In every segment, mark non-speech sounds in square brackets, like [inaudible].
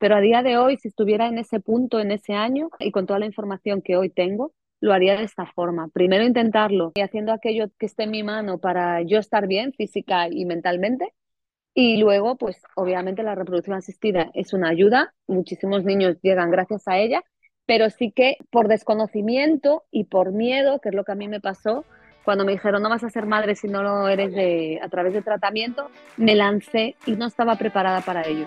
Pero a día de hoy, si estuviera en ese punto, en ese año, y con toda la información que hoy tengo, lo haría de esta forma. Primero intentarlo y haciendo aquello que esté en mi mano para yo estar bien física y mentalmente. Y luego, pues obviamente la reproducción asistida es una ayuda. Muchísimos niños llegan gracias a ella, pero sí que por desconocimiento y por miedo, que es lo que a mí me pasó, cuando me dijeron no vas a ser madre si no lo eres de, a través de tratamiento, me lancé y no estaba preparada para ello.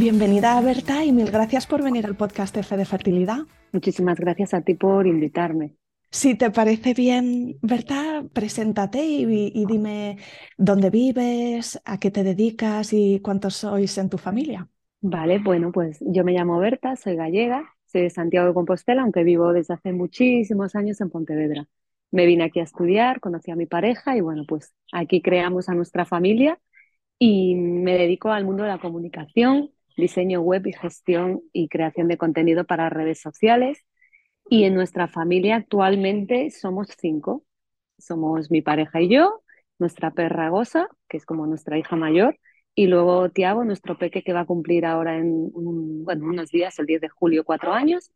Bienvenida Berta y mil gracias por venir al podcast F de Fertilidad. Muchísimas gracias a ti por invitarme. Si te parece bien, Berta, preséntate y, dime dónde vives, a qué te dedicas y cuántos sois en tu familia. Vale, bueno, pues yo me llamo Berta, soy gallega, soy de Santiago de Compostela, aunque vivo desde hace muchísimos años en Pontevedra. Me vine aquí a estudiar, conocí a mi pareja y bueno, pues aquí creamos a nuestra familia y me dedico al mundo de la comunicación, diseño web y gestión y creación de contenido para redes sociales. Y en nuestra familia actualmente somos cinco. Somos mi pareja y yo, nuestra perra Gosa, que es como nuestra hija mayor, y luego Tiago, nuestro peque que va a cumplir ahora en bueno, unos días, el 10 de julio, cuatro años,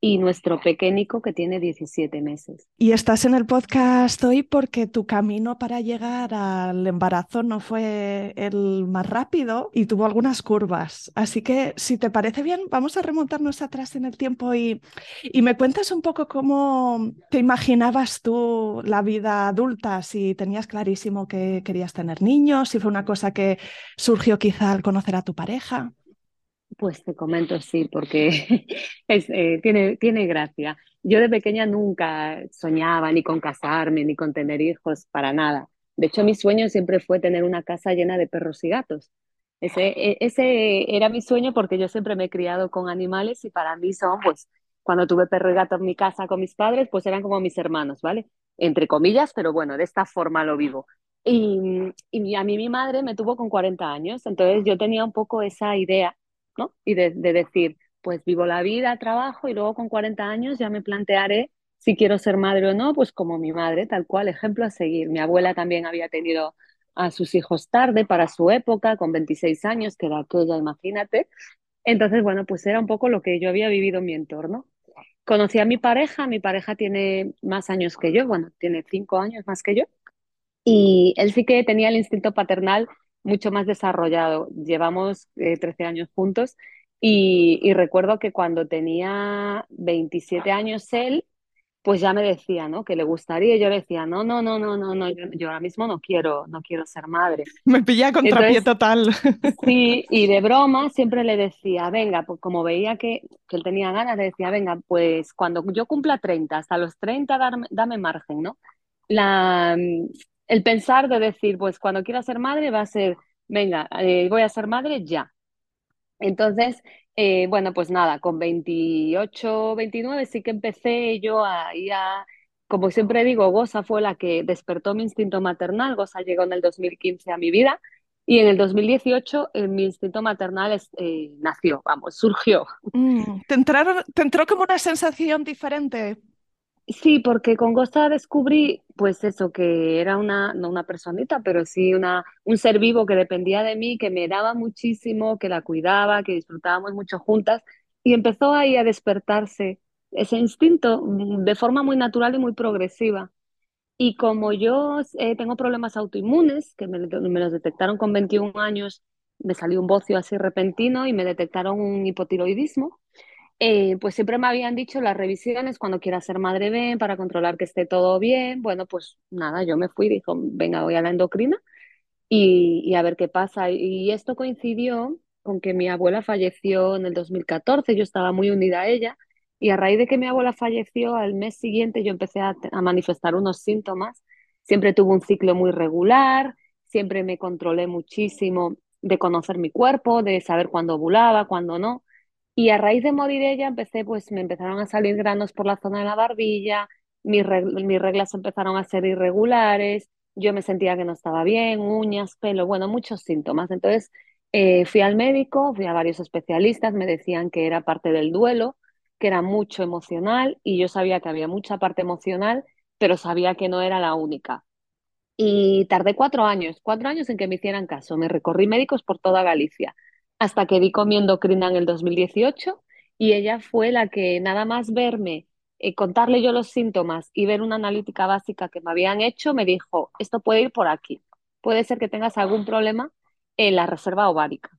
y nuestro pequeñico que tiene 17 meses. Y estás en el podcast hoy porque tu camino para llegar al embarazo no fue el más rápido y tuvo algunas curvas. Así que si te parece bien, vamos a remontarnos atrás en el tiempo y, y me cuentas un poco cómo te imaginabas tú la vida adulta, si tenías clarísimo que querías tener niños, si fue una cosa que surgió quizá al conocer a tu pareja. Pues te comento, sí, porque [laughs] eh, tiene, tiene gracia. Yo de pequeña nunca soñaba ni con casarme, ni con tener hijos, para nada. De hecho, mi sueño siempre fue tener una casa llena de perros y gatos. Ese, e, ese era mi sueño porque yo siempre me he criado con animales y para mí son, pues, cuando tuve perro y gato en mi casa con mis padres, pues eran como mis hermanos, ¿vale? Entre comillas, pero bueno, de esta forma lo vivo. Y, y a mí mi madre me tuvo con 40 años, entonces yo tenía un poco esa idea y de, decir, pues vivo la vida, trabajo y luego con 40 años ya me plantearé si quiero ser madre o no, pues como mi madre, tal cual, ejemplo a seguir. Mi abuela también había tenido a sus hijos tarde para su época, con 26 años, que era aquella, imagínate. Entonces, bueno, pues era un poco lo que yo había vivido en mi entorno. Conocí a mi pareja, mi pareja tiene más años que yo, bueno, tiene cinco años más que yo, y él sí que tenía el instinto paternal mucho más desarrollado. Llevamos 13 eh, años juntos y, recuerdo que cuando tenía 27 años él, pues ya me decía, ¿no? Que le gustaría. Y yo le decía, no, no, no, no, no, no, yo, yo ahora mismo no quiero, no quiero ser madre. [laughs] Me pilla contrapié total. sí, y de [laughs] broma siempre le decía, venga, pues como veía que, que él tenía ganas, le decía, venga, pues cuando yo cumpla 30, hasta los 30, darme- dame margen, ¿no? La, el pensar de decir, pues cuando quiera ser madre va a ser, venga, eh, voy a ser madre ya. Entonces, eh, bueno, pues nada, con 28, 29 sí que empecé yo a ir a, como siempre digo, Goza fue la que despertó mi instinto maternal, Goza llegó en el 2015 a mi vida y en el 2018 eh, mi instinto maternal es- eh, nació, vamos, surgió. Mm, ¿Te entraron, te entró como una sensación diferente? Sí, porque con Goza descubrí, pues eso, que era una, no una personita, pero sí una, un ser vivo que dependía de mí, que me daba muchísimo, que la cuidaba, que disfrutábamos mucho juntas, y empezó ahí a despertarse ese instinto mm, de forma muy natural y muy progresiva. Y como yo eh, tengo problemas autoinmunes, que me los detectaron con 21 años, me salió un bocio así repentino y me detectaron un hipotiroidismo. Eh, pues siempre me habían dicho las revisiones cuando quieras ser madre ven para controlar que esté todo bien. Bueno, pues nada, yo me fui dijo, venga, voy a la endocrina y, y a ver qué pasa. Y esto coincidió con que mi abuela falleció en el 2014, yo estaba muy unida a ella y a raíz de que mi abuela falleció, al mes siguiente yo empecé a, a manifestar unos síntomas. Siempre tuve un ciclo muy regular, siempre me controlé muchísimo de conocer mi cuerpo, de saber cuándo ovulaba, cuándo no. Y a raíz de morir ella, empecé, pues me empezaron a salir granos por la zona de la barbilla, mis, reg- mis reglas empezaron a ser irregulares, yo me sentía que no estaba bien, uñas, pelo, bueno, muchos síntomas. Entonces eh, fui al médico, fui a varios especialistas, me decían que era parte del duelo, que era mucho emocional y yo sabía que había mucha parte emocional, pero sabía que no era la única. Y tardé cuatro años, cuatro años en que me hicieran caso. Me recorrí médicos por toda Galicia, hasta que di comiendo endocrina en el 2018 y ella fue la que nada más verme, eh, contarle yo los síntomas y ver una analítica básica que me habían hecho, me dijo, esto puede ir por aquí. Puede ser que tengas algún problema en la reserva ovárica.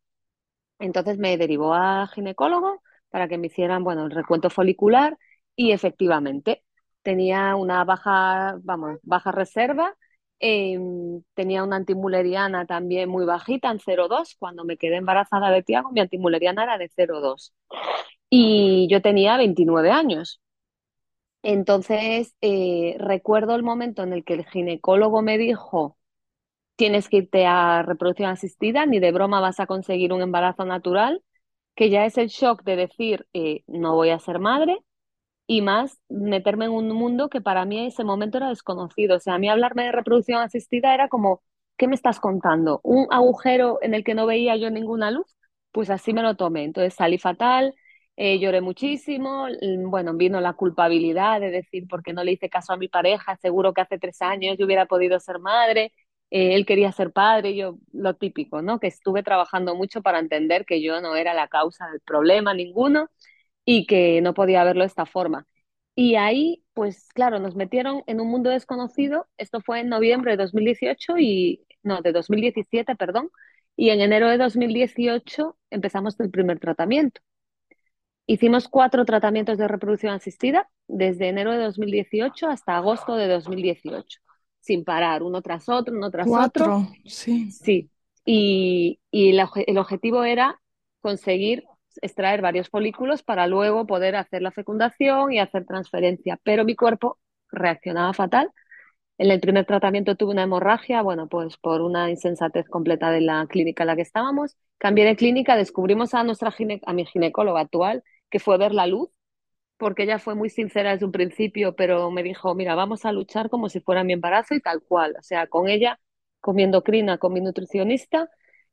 Entonces me derivó a ginecólogo para que me hicieran, bueno, el recuento folicular y efectivamente tenía una baja, vamos, baja reserva, eh, tenía una antimuleriana también muy bajita en 0,2. Cuando me quedé embarazada de Tiago, mi antimuleriana era de 0,2 y yo tenía 29 años. Entonces, eh, recuerdo el momento en el que el ginecólogo me dijo, tienes que irte a reproducción asistida, ni de broma vas a conseguir un embarazo natural, que ya es el shock de decir, eh, no voy a ser madre, y más meterme en un mundo que para mí ese momento era desconocido. O sea, a mí hablarme de reproducción asistida era como, ¿qué me estás contando? ¿Un agujero en el que no veía yo ninguna luz? Pues así me lo tomé. Entonces salí fatal, eh, lloré muchísimo, mm, bueno, vino la culpabilidad de decir, ¿por qué no le hice caso a mi pareja? Seguro que hace tres años yo hubiera podido ser madre. Eh, él quería ser padre, yo lo típico, ¿no? Que estuve trabajando mucho para entender que yo no era la causa del problema ninguno y que no podía verlo de esta forma. Y ahí, pues claro, nos metieron en un mundo desconocido. Esto fue en noviembre de 2018 y, no, de 2017, perdón. Y en enero de 2018 empezamos el primer tratamiento. Hicimos cuatro tratamientos de reproducción asistida desde enero de 2018 hasta agosto de 2018, sin parar, uno tras otro, uno tras otro. Cuatro, sí. Sí, y, y el objetivo era conseguir extraer varios folículos para luego poder hacer la fecundación y hacer transferencia, pero mi cuerpo reaccionaba fatal. En el primer tratamiento tuve una hemorragia, bueno, pues por una insensatez completa de la clínica en la que estábamos. Cambié de clínica, descubrimos a nuestra gine- a mi ginecóloga actual, que fue ver la luz, porque ella fue muy sincera desde un principio, pero me dijo, mira, vamos a luchar como si fuera mi embarazo y tal cual. O sea, con ella, con mi endocrina, con mi nutricionista,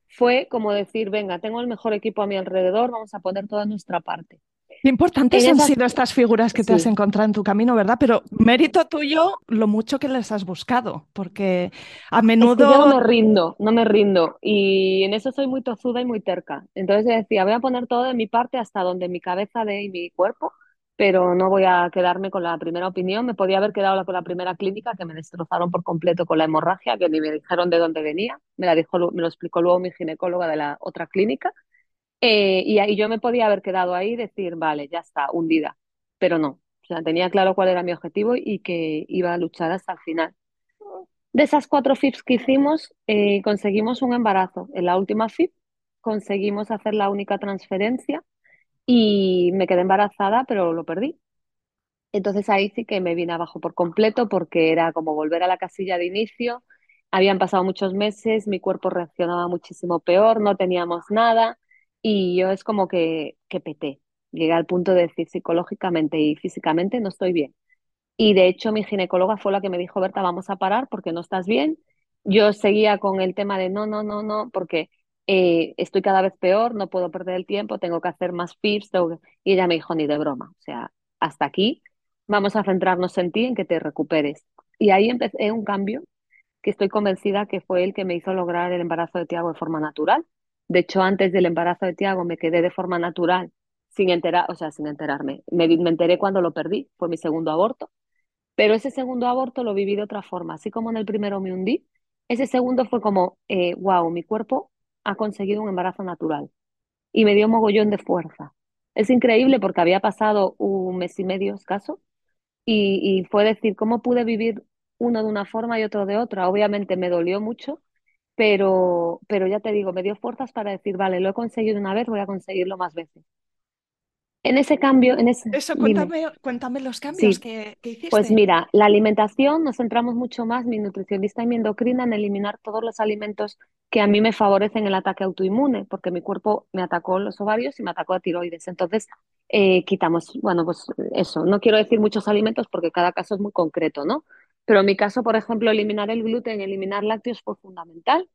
fue como decir, venga, tengo el mejor equipo a mi alrededor, vamos a poner toda nuestra parte. Qué importantes han sido estas figuras que te has encontrado en tu camino, ¿verdad? Pero mérito tuyo lo mucho que les has buscado, porque a es que yo no menudo me rindo, no me rindo. Y en eso soy muy tozuda y muy terca. Entonces decía, voy a poner todo de mi parte hasta donde mi cabeza dé y mi cuerpo, pero no voy a quedarme con la primera opinión. Me podía haber quedado con la primera clínica que me destrozaron por completo con la hemorragia, que ni me dijeron de dónde venía. Me la dijo, me lo explicó luego mi ginecóloga de la otra clínica. Eh, y ahí yo me podía haber quedado ahí y decir, vale, ya está, hundida. Pero no. sea, tenía claro cuál era mi objetivo y que iba a luchar hasta el final. De esas cuatro FIPs que hicimos, eh, conseguimos un embarazo. En la última FIP conseguimos hacer la única transferencia y me quedé embarazada, pero lo perdí. Entonces ahí sí que me vine abajo por completo porque era como volver a la casilla de inicio. Habían pasado muchos meses, mi cuerpo reaccionaba muchísimo peor, no teníamos nada y yo es como que, que peté. Llegué al punto de decir psicológicamente y físicamente no estoy bien. Y de hecho mi ginecóloga fue la que me dijo, Berta, vamos a parar porque no estás bien. Yo seguía con el tema de no, no, no, no, porque eh, estoy cada vez peor, no puedo perder el tiempo, tengo que hacer más FIPS. Y ella me dijo, ni de broma, o sea, hasta aquí, vamos a centrarnos en ti, en que te recuperes. Y ahí empecé un cambio que estoy convencida que fue el que me hizo lograr el embarazo de Tiago de forma natural. De hecho, antes del embarazo de Tiago me quedé de forma natural, sin enterar, o sea, sin enterarme. Me, enteré cuando lo perdí, fue mi segundo aborto. Pero ese segundo aborto lo viví de otra forma. Así como en el primero me hundí, ese segundo fue como, eh, wow, mi cuerpo ha conseguido un embarazo natural. Y me dio mogollón de fuerza. Es increíble porque había pasado un mes y medio escaso y, y fue decir, ¿cómo pude vivir uno de una forma y otro de otra? Obviamente me dolió mucho, pero, pero ya te digo, me dio fuerzas para decir, vale, lo he conseguido una vez, voy a conseguirlo más veces. En ese cambio, en ese... Eso, cuéntame, cuéntame los cambios que, que, hiciste. Pues mira, la alimentación nos centramos mucho más, mi nutricionista y mi endocrina, en eliminar todos los alimentos que a mí me favorecen el ataque autoinmune, porque mi cuerpo me atacó los ovarios y me atacó a tiroides. Entonces, eh, quitamos, bueno, pues eso, no quiero decir muchos alimentos porque cada caso es muy concreto, ¿no? Pero en mi caso, por ejemplo, eliminar el gluten, eliminar lácteos fue fundamental.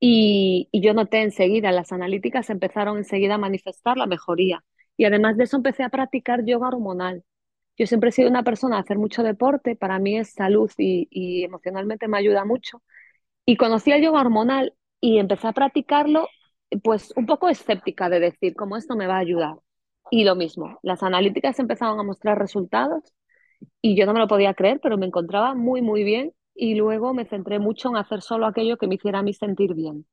Y, y yo noté enseguida, las analíticas empezaron enseguida a manifestar la mejoría. Y además de eso empecé a practicar yoga hormonal. Yo siempre he sido una persona a hacer mucho deporte, para mí es salud y, emocionalmente me ayuda mucho. Y conocí el yoga hormonal y empecé a practicarlo, pues un poco escéptica de decir cómo esto me va a ayudar. Y lo mismo, las analíticas empezaron a mostrar resultados y yo no me lo podía creer, pero me encontraba muy, muy bien y luego me centré mucho en hacer solo aquello que me hiciera a mí sentir bien.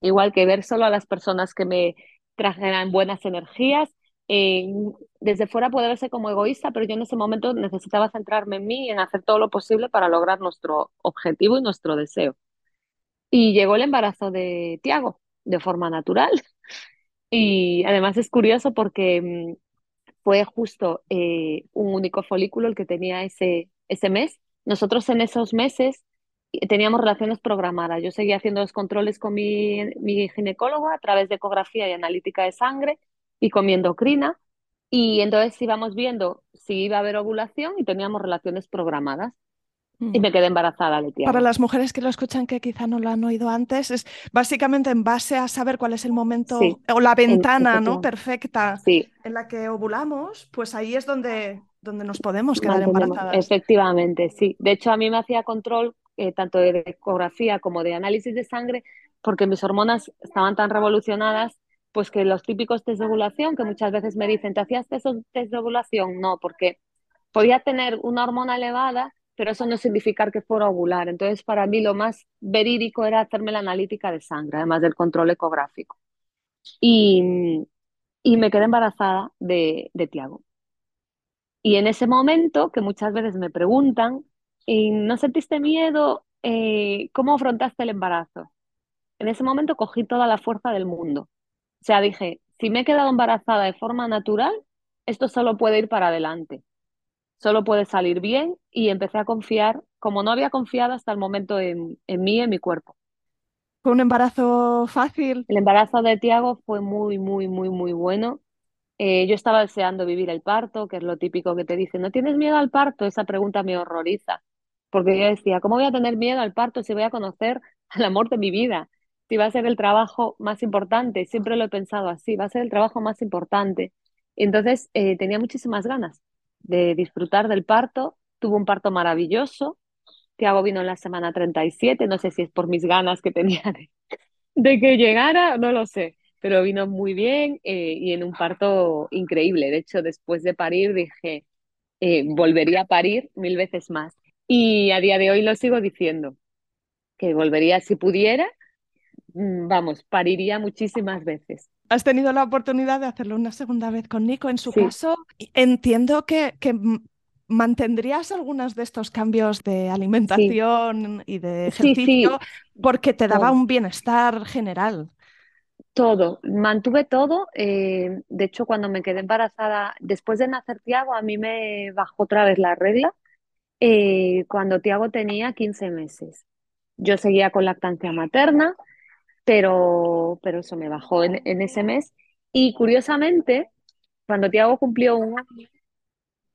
Igual que ver solo a las personas que me trajeran buenas energías eh, desde fuera puede verse como egoísta, pero yo en ese momento necesitaba centrarme en mí y en hacer todo lo posible para lograr nuestro objetivo y nuestro deseo. Y llegó el embarazo de Tiago de forma natural. [laughs] Y además es curioso porque mm, fue justo eh, un único folículo el que tenía ese, ese mes. Nosotros en esos meses teníamos relaciones programadas. Yo seguía haciendo los controles con mi, mi ginecólogo a través de ecografía y analítica de sangre y con mi endocrina. Y entonces íbamos viendo si iba a haber ovulación y teníamos relaciones programadas. Y me quedé embarazada de Para las mujeres que lo escuchan que quizá no lo han oído antes, es básicamente en base a saber cuál es el momento o la ventana ¿no? perfecta en la que ovulamos, pues ahí es donde, donde nos podemos quedar embarazadas. Efectivamente, sí. De hecho, a mí me hacía control eh, tanto de ecografía como de análisis de sangre porque mis hormonas estaban tan revolucionadas pues que los típicos test de ovulación, que muchas veces me dicen, ¿te hacías test de ovulación? No, porque podía tener una hormona elevada, pero eso no significa que fuera ovular. Entonces, para mí lo más verídico era hacerme la analítica de sangre, además del control ecográfico. Y, y me quedé embarazada de, de Tiago. Y en ese momento, que muchas veces me preguntan, ¿no sentiste miedo? Eh, ¿Cómo afrontaste el embarazo? En ese momento cogí toda la fuerza del mundo o sea, dije, si me he quedado embarazada de forma natural, esto solo puede ir para adelante, solo puede salir bien y empecé a confiar, como no había confiado hasta el momento en, en mí, en mi cuerpo. ¿Fue un embarazo fácil? El embarazo de Tiago fue muy, muy, muy, muy bueno. Eh, yo estaba deseando vivir el parto, que es lo típico que te dicen, ¿no tienes miedo al parto? Esa pregunta me horroriza, porque yo decía, ¿cómo voy a tener miedo al parto si voy a conocer [laughs] al amor de mi vida? Si va a ser el trabajo más importante, siempre lo he pensado así, va a ser el trabajo más importante. Entonces eh, tenía muchísimas ganas de disfrutar del parto, tuvo un parto maravilloso, Tiago vino en la semana 37, no sé si es por mis ganas que tenía de, que llegara, no lo sé, pero vino muy bien eh, y en un parto increíble. De hecho, después de parir dije, eh, volvería a parir mil veces más. Y a día de hoy lo sigo diciendo, que volvería si pudiera vamos, pariría muchísimas veces. Has tenido la oportunidad de hacerlo una segunda vez con Nico. En su caso, entiendo que, que ¿Mantendrías algunos de estos cambios de alimentación y de ejercicio porque te daba un bienestar general? Todo, mantuve todo. Eh, de hecho, cuando me quedé embarazada, después de nacer Tiago, a mí me bajó otra vez la regla eh, cuando Tiago tenía 15 meses. Yo seguía con lactancia materna, pero, pero eso me bajó en, ese mes. Y curiosamente, cuando Tiago cumplió un año,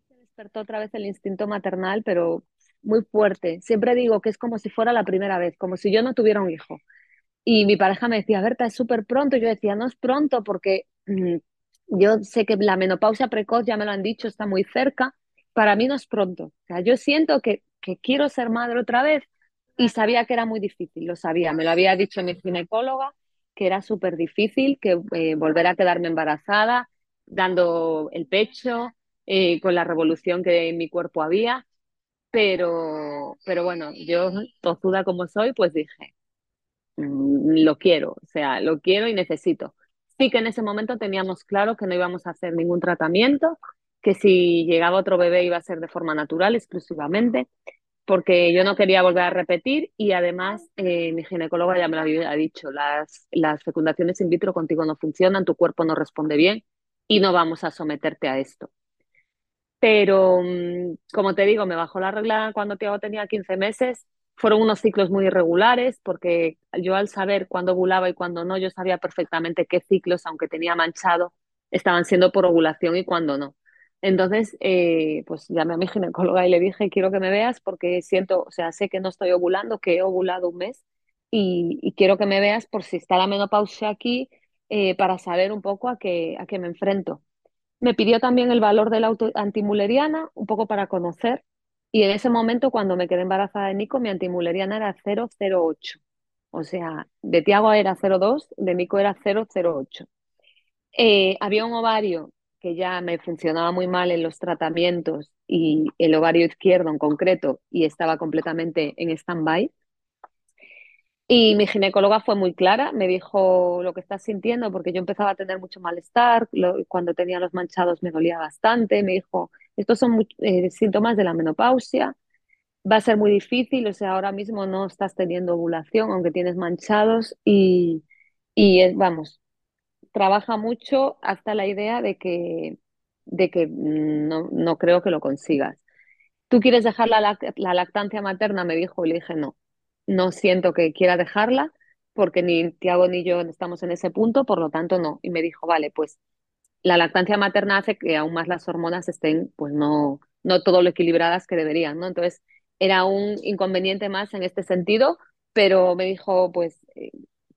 se despertó otra vez el instinto maternal, pero muy fuerte. Siempre digo que es como si fuera la primera vez, como si yo no tuviera un hijo. Y mi pareja me decía, Berta, es súper pronto. Yo decía, no es pronto porque mm, yo sé que la menopausia precoz, ya me lo han dicho, está muy cerca. Para mí no es pronto. O sea, yo siento que, que quiero ser madre otra vez y sabía que era muy difícil, lo sabía. Me lo había dicho mi ginecóloga, que era súper difícil, que eh, volver a quedarme embarazada, dando el pecho, eh, con la revolución que en mi cuerpo había. Pero, pero bueno, yo, tozuda como soy, pues dije, Mm, lo quiero, o sea, lo quiero y necesito. Sí que en ese momento teníamos claro que no íbamos a hacer ningún tratamiento, que si llegaba otro bebé iba a ser de forma natural exclusivamente, porque yo no quería volver a repetir y además eh, mi ginecóloga ya me lo había dicho, las, las fecundaciones in vitro contigo no funcionan, tu cuerpo no responde bien y no vamos a someterte a esto. Pero, mm, como te digo, me bajó la regla cuando Tiago tenía 15 meses fueron unos ciclos muy irregulares porque yo al saber cuándo ovulaba y cuándo no, yo sabía perfectamente qué ciclos, aunque tenía manchado, estaban siendo por ovulación y cuándo no. Entonces, eh, pues llamé a mi [laughs] ginecóloga y le dije, quiero que me veas porque siento, o sea, sé que no estoy ovulando, que he ovulado un mes y, quiero que me veas por si está la menopausia aquí eh, para saber un poco a qué, a qué me enfrento. Me pidió también el valor de la antimuleriana, un poco para conocer y en ese momento, cuando me quedé embarazada de Nico, mi antimuleriana era 008. O sea, de Tiago era 0,2, de Nico era 0,08. Eh, había un ovario que ya me funcionaba muy mal en los tratamientos y el ovario izquierdo en concreto y estaba completamente en stand-by. Y mi ginecóloga fue muy clara, me dijo lo que estás sintiendo porque yo empezaba a tener mucho malestar, cuando tenía los manchados me dolía bastante, me dijo, estos son eh, síntomas de la menopausia. Va a ser muy difícil, o sea, ahora mismo no estás teniendo ovulación, aunque tienes manchados y, y vamos, trabaja mucho hasta la idea de que, de que no, no creo que lo consigas. ¿Tú quieres dejar la, la lactancia materna? Me dijo y le dije no, no siento que quiera dejarla porque ni Tiago ni yo estamos en ese punto, por lo tanto no. Y me dijo, vale, pues la lactancia materna hace que aún más las hormonas estén, pues no, no todo lo equilibradas que deberían, ¿no? Entonces, era un inconveniente más en este sentido, pero me dijo, pues, eh,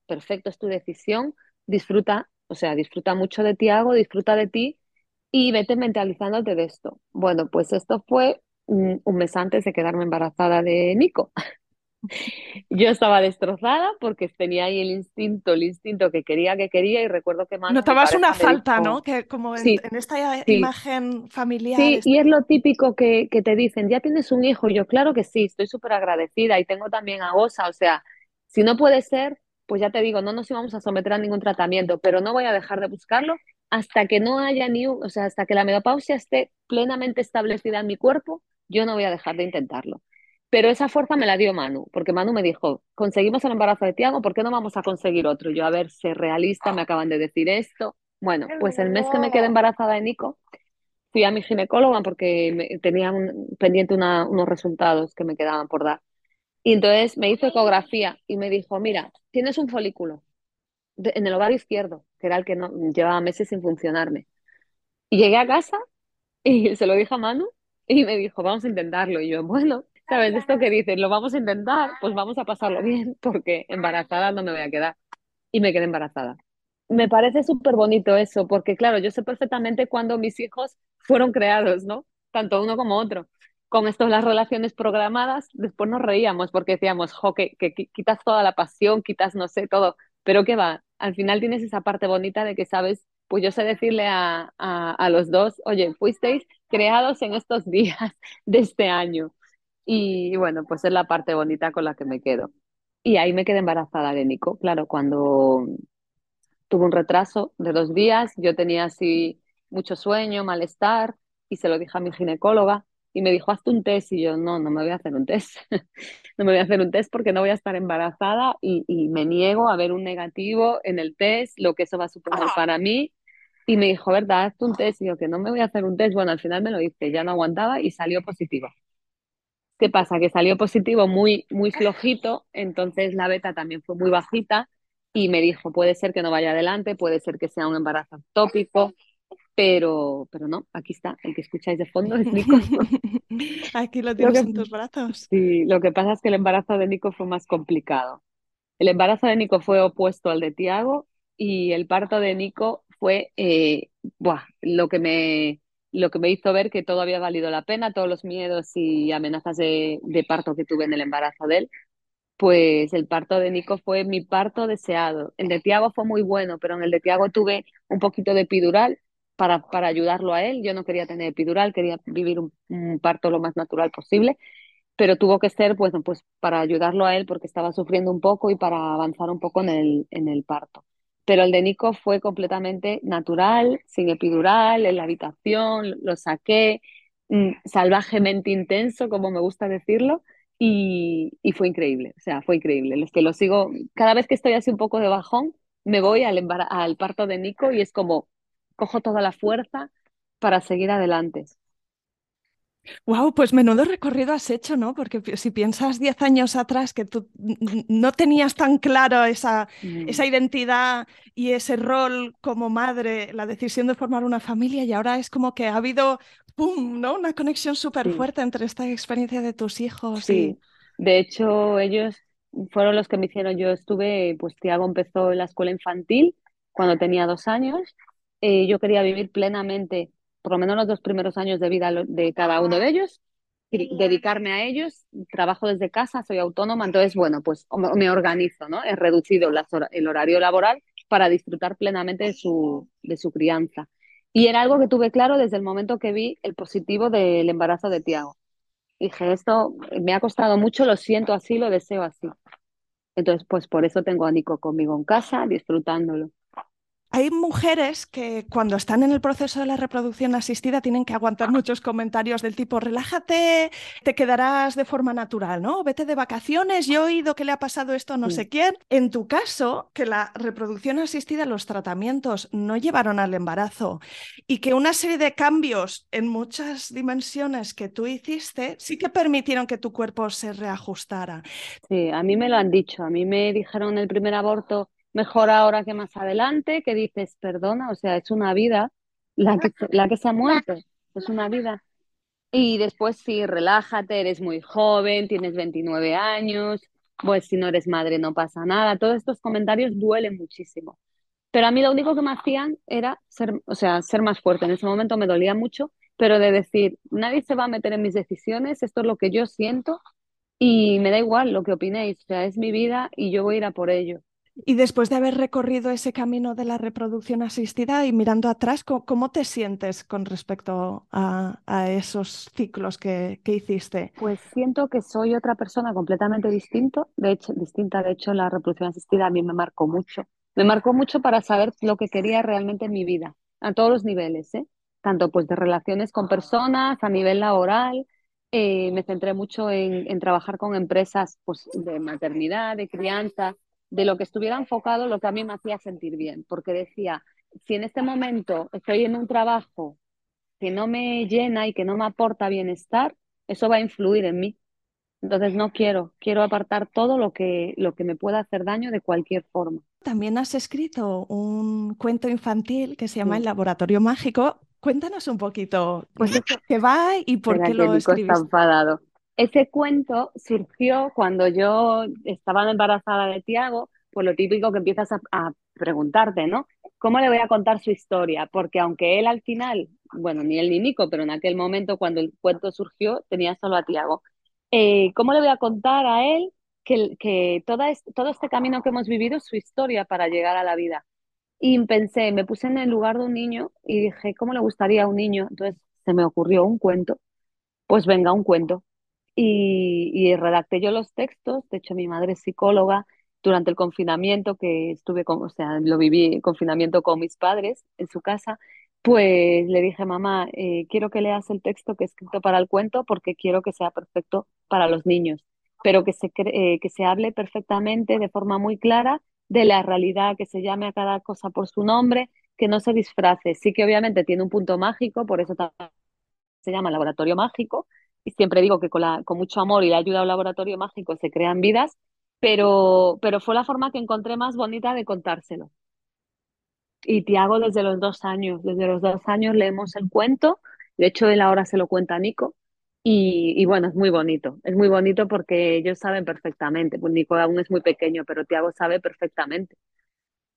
perfecto, es tu decisión, disfruta, o sea, disfruta mucho de Tiago, disfruta de ti y vete mentalizándote de esto. Bueno, pues esto fue un mes antes de quedarme embarazada de Nico. [laughs] Yo estaba destrozada porque tenía ahí el instinto, el instinto que quería, que quería y recuerdo que Manu, Notabas una falta, ¿no? Que como en, esta imagen familiar. Sí, y es lo típico que, que, te dicen, ya tienes un hijo. Yo, claro que sí, estoy súper agradecida y tengo también a Osa. O sea, si no puede ser, pues ya te digo, no nos íbamos a someter a ningún tratamiento, pero no voy a dejar de buscarlo hasta que no haya ni un, o sea, hasta que la menopausia esté plenamente establecida en mi cuerpo, yo no voy a dejar de intentarlo. Pero esa fuerza me la dio Manu, porque Manu me dijo, conseguimos el embarazo de Tiago, ¿por qué no vamos a conseguir otro? Yo, a ver, ser realista, me acaban de decir esto. Bueno, pues el mes que me quedé embarazada de Nico, fui a mi ginecóloga porque tenía pendiente unos resultados que me quedaban por dar. Y entonces me hizo ecografía y me dijo, mira, tienes un folículo en el ovario izquierdo, que era el que no, llevaba meses sin funcionarme. Y llegué a casa y [laughs] se lo dije a Manu y me dijo, vamos a intentarlo. Y yo, bueno, ¿Sabes? Esto que dices, lo vamos a intentar, pues vamos a pasarlo bien, [laughs] porque embarazada no me voy a quedar. Y me quedé embarazada. Me parece súper bonito eso, porque claro, yo sé perfectamente cuándo mis hijos fueron creados, ¿no? Tanto uno como otro. Con esto las relaciones programadas, después nos reíamos porque decíamos, jo, que, que quitas toda la pasión, quitas no sé todo, pero ¿qué va? Al final tienes esa parte bonita de que sabes, pues yo sé decirle a, a, a los dos, oye, fuisteis creados en estos [laughs] días de este año y bueno, pues es la parte bonita con la que me quedo. Y ahí me quedé embarazada de Nico. Claro, cuando tuve un retraso de dos días, yo tenía así mucho sueño, malestar, y se lo dije a mi ginecóloga. Y me dijo, hazte un test. Y yo, no, no me voy a hacer un test. [laughs] no me voy a hacer un test porque no voy a estar embarazada y, y me niego a ver un negativo en el test, lo que eso va a suponer para mí. Y me dijo, ¿verdad? Hazte un test. Y yo, que no me voy a hacer un test. Bueno, al final me lo hice, ya no aguantaba y salió positivo. ¿Qué pasa? Que salió positivo muy, muy flojito, entonces la beta también fue muy bajita y me dijo, puede ser que no vaya adelante, puede ser que sea un embarazo tópico, pero, pero no, aquí está, el que escucháis de fondo es Nico. [laughs] aquí lo tienes en tus brazos. Sí, lo que pasa es que el embarazo de Nico fue más complicado. El embarazo de Nico fue opuesto al de Tiago y el parto de Nico fue eh, lo, que me, lo que me hizo ver que todo había valido la pena, todos los miedos y amenazas de, de parto que tuve en el embarazo de él, pues el parto de Nico fue mi parto deseado. El de Tiago fue muy bueno, pero en el de Tiago tuve un poquito de epidural para, para ayudarlo a él. Yo no quería tener epidural, quería vivir un, parto lo más natural posible, pero tuvo que ser pues, pues para ayudarlo a él porque estaba sufriendo un poco y para avanzar un poco en el, en el parto. Pero el de Nico fue completamente natural, sin epidural, en la habitación, lo saqué, mm, salvajemente intenso, como me gusta decirlo, y, y, fue increíble, o sea, fue increíble. Es que lo sigo, cada vez que estoy así un poco de bajón, me voy al, al parto de Nico y es como, cojo toda la fuerza para seguir adelante. Wow, pues menudo recorrido has hecho, ¿no? Porque si piensas 10 años atrás que tú no tenías tan claro esa, esa mm. identidad y ese rol como madre, la decisión de formar una familia, y ahora es como que ha habido ¡pum! ¿no? Una conexión súper fuerte entre esta experiencia de tus hijos. Sí, de hecho ellos fueron los que me hicieron, yo estuve, pues Tiago empezó en la escuela infantil cuando tenía dos años, eh, yo quería vivir plenamente, por lo menos los dos primeros años de vida de cada uno de ellos, dedicarme a ellos, trabajo desde casa, soy autónoma, entonces, bueno, pues me organizo, ¿no? He reducido el horario laboral para disfrutar plenamente de su, de su crianza. Y era algo que tuve claro desde el momento que vi el positivo del embarazo de Tiago. Dije, esto me ha costado mucho, lo siento así, lo deseo así. Entonces, pues por eso tengo a Nico conmigo en casa, disfrutándolo. Hay mujeres que cuando están en el proceso de la reproducción asistida tienen que aguantar muchos comentarios del tipo, relájate, te quedarás de forma natural, ¿no? Vete de vacaciones, yo he oído que le ha pasado esto a no sé quién. En tu caso, que la reproducción asistida, los tratamientos no llevaron al embarazo y que una serie de cambios en muchas dimensiones que tú hiciste sí que permitieron que tu cuerpo se reajustara. Sí, a mí me lo han dicho, a mí me dijeron el primer aborto mejor ahora que más adelante, que dices, perdona, o sea, es una vida la que, la que se ha muerto, es una vida. Y después sí, relájate, eres muy joven, tienes 29 años, pues si no eres madre no pasa nada. Todos estos comentarios duelen muchísimo. Pero a mí lo único que me hacían era ser, o sea, ser más fuerte. En ese momento me dolía mucho, pero de decir, nadie se va a meter en mis decisiones, esto es lo que yo siento y me da igual lo que opinéis, o sea, es mi vida y yo voy a ir a por ello. Y después de haber recorrido ese camino de la reproducción asistida y mirando atrás, ¿cómo, te sientes con respecto a, esos ciclos que, hiciste? Pues siento que soy otra persona completamente distinto, de hecho, distinta. De hecho, la reproducción asistida a mí me marcó mucho. Me marcó mucho para saber lo que quería realmente en mi vida, a todos los niveles, ¿eh? tanto pues de relaciones con personas, a nivel laboral. Eh, me centré mucho en, en trabajar con empresas pues, de maternidad, de crianza, de lo que estuviera enfocado lo que a mí me hacía sentir bien, porque decía, si en este momento estoy en un trabajo que no me llena y que no me aporta bienestar, eso va a influir en mí. Entonces no quiero, quiero apartar todo lo que, lo que me pueda hacer daño de cualquier forma. También has escrito un cuento infantil que se llama El Laboratorio Mágico. Cuéntanos un poquito pues qué va y por qué lo escribiste. Está enfadado. Ese cuento surgió cuando yo estaba embarazada de Tiago, por lo típico que empiezas a, preguntarte, ¿no? ¿Cómo le voy a contar su historia? Porque aunque él al final, bueno, ni él ni Nico, pero en aquel momento cuando el cuento surgió, tenía solo a Tiago. Eh, ¿Cómo le voy a contar a él que, que todo este camino que hemos vivido es su historia para llegar a la vida? Y pensé, me puse en el lugar de un niño y dije, ¿cómo le gustaría a un niño? Entonces se me ocurrió un cuento. Pues venga, un cuento y, redacté yo los textos. De hecho, mi madre es psicóloga. Durante el confinamiento que estuve, con, o sea, lo viví en confinamiento con mis padres en su casa, Pues le dije, mamá, eh, quiero que leas el texto que he escrito para el cuento porque quiero que sea perfecto para los niños, pero que se, eh, que se hable perfectamente de forma muy clara de la realidad, que se llame a cada cosa por su nombre, que no se disfrace. Sí que obviamente tiene un punto mágico, por eso se llama laboratorio mágico, siempre digo que con, la, con mucho amor y la ayuda a un laboratorio mágico se crean vidas, pero, pero fue la forma que encontré más bonita de contárselo. Y Tiago desde los dos años, desde los dos años leemos el cuento, de hecho él ahora se lo cuenta a Nico, y, y, bueno, es muy bonito, es muy bonito porque ellos saben perfectamente, pues Nico aún es muy pequeño, pero Tiago sabe perfectamente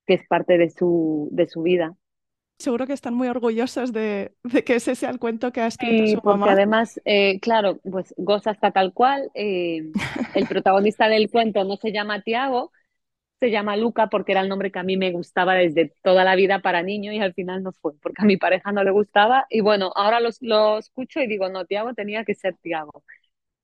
que es parte de su, de su vida. Seguro que están muy orgullosos de, de que ese sea el cuento que ha escrito su porque mamá. además, eh, claro, pues Goza está tal cual, eh, [laughs] el protagonista del cuento no se llama Tiago, se llama Luca porque era el nombre que a mí me gustaba desde toda la vida para niño y al final no fue, porque a mi pareja no le gustaba. Y bueno, ahora lo, lo escucho y digo, no, Tiago tenía que ser Tiago.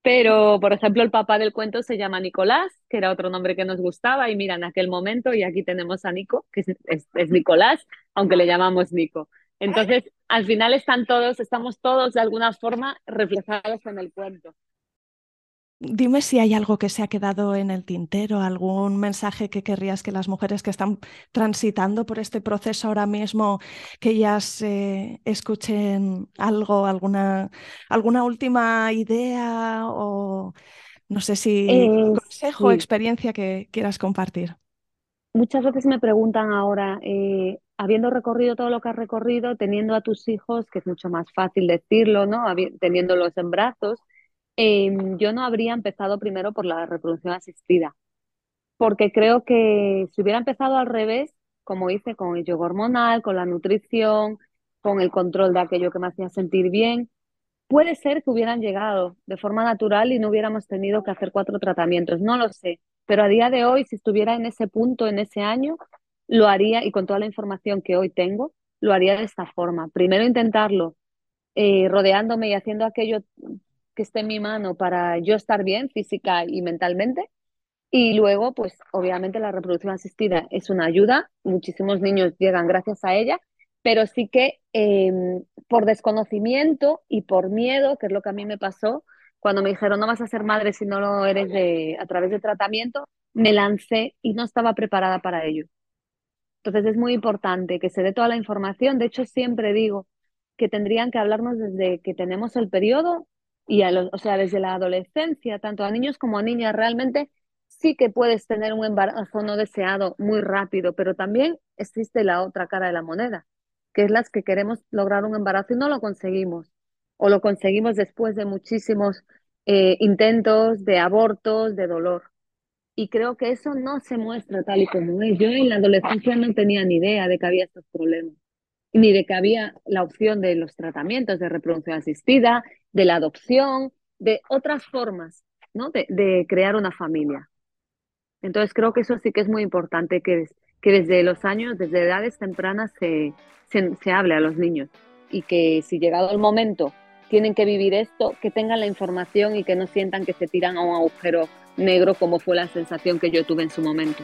Pero, por ejemplo, el papá del cuento se llama Nicolás, que era otro nombre que nos gustaba, y mira, en aquel momento, y aquí tenemos a Nico, que es, es, es Nicolás, aunque le llamamos Nico. Entonces, al final están todos, estamos todos de alguna forma reflejados en el cuento. Dime si hay algo que se ha quedado en el tintero, algún mensaje que querrías que las mujeres que están transitando por este proceso ahora mismo, que ellas eh, escuchen algo, alguna, alguna última idea o no sé si Eh, consejo o sí, experiencia que quieras compartir. muchas veces me preguntan ahora, eh, habiendo recorrido todo lo que has recorrido, teniendo a tus hijos, que es mucho más fácil decirlo, ¿no? Habi- Teniéndolos en brazos, em, yo no habría empezado primero por la reproducción asistida. porque creo que si hubiera empezado al revés, como hice con el yoga hormonal, con la nutrición, con el control de aquello que me hacía sentir bien, puede ser que hubieran llegado de forma natural y no hubiéramos tenido que hacer cuatro tratamientos, no lo sé, pero a día de hoy, si estuviera en ese punto, en ese año, lo haría y con toda la información que hoy tengo, lo haría de esta forma. Primero intentarlo eh, rodeándome y haciendo aquello que esté en mi mano para yo estar bien física y mentalmente y luego, pues obviamente la reproducción asistida es una ayuda, muchísimos niños llegan gracias a ella, pero sí que eh, por desconocimiento y por miedo, que es lo que a mí me pasó, cuando me dijeron no vas a ser madre si no lo eres de, a través de tratamiento, me lancé y no estaba preparada para ello. Entonces es muy importante que se dé toda la información. De hecho, siempre digo que tendrían que hablarnos desde que tenemos el periodo y a los, o sea, desde la adolescencia, tanto a niños como a niñas. Realmente sí que puedes tener un embarazo no deseado muy rápido, pero también existe la otra cara de la moneda, que es las que queremos lograr un embarazo y no lo conseguimos, o lo conseguimos después de muchísimos eh, intentos de abortos, de dolor. Y creo que eso no se muestra tal y como es. Yo en la adolescencia no tenía ni idea de que había estos problemas, ni de que había la opción de los tratamientos de reproducción asistida, de la adopción, de otras formas, ¿no? de, crear una familia. Entonces creo que eso sí que es muy importante, que, que desde los años, desde edades tempranas se, se, se hable a los niños y que si llegado el momento tienen que vivir esto, que tengan la información y que no sientan que se tiran a un agujero negro como fue la sensación que yo tuve en su momento.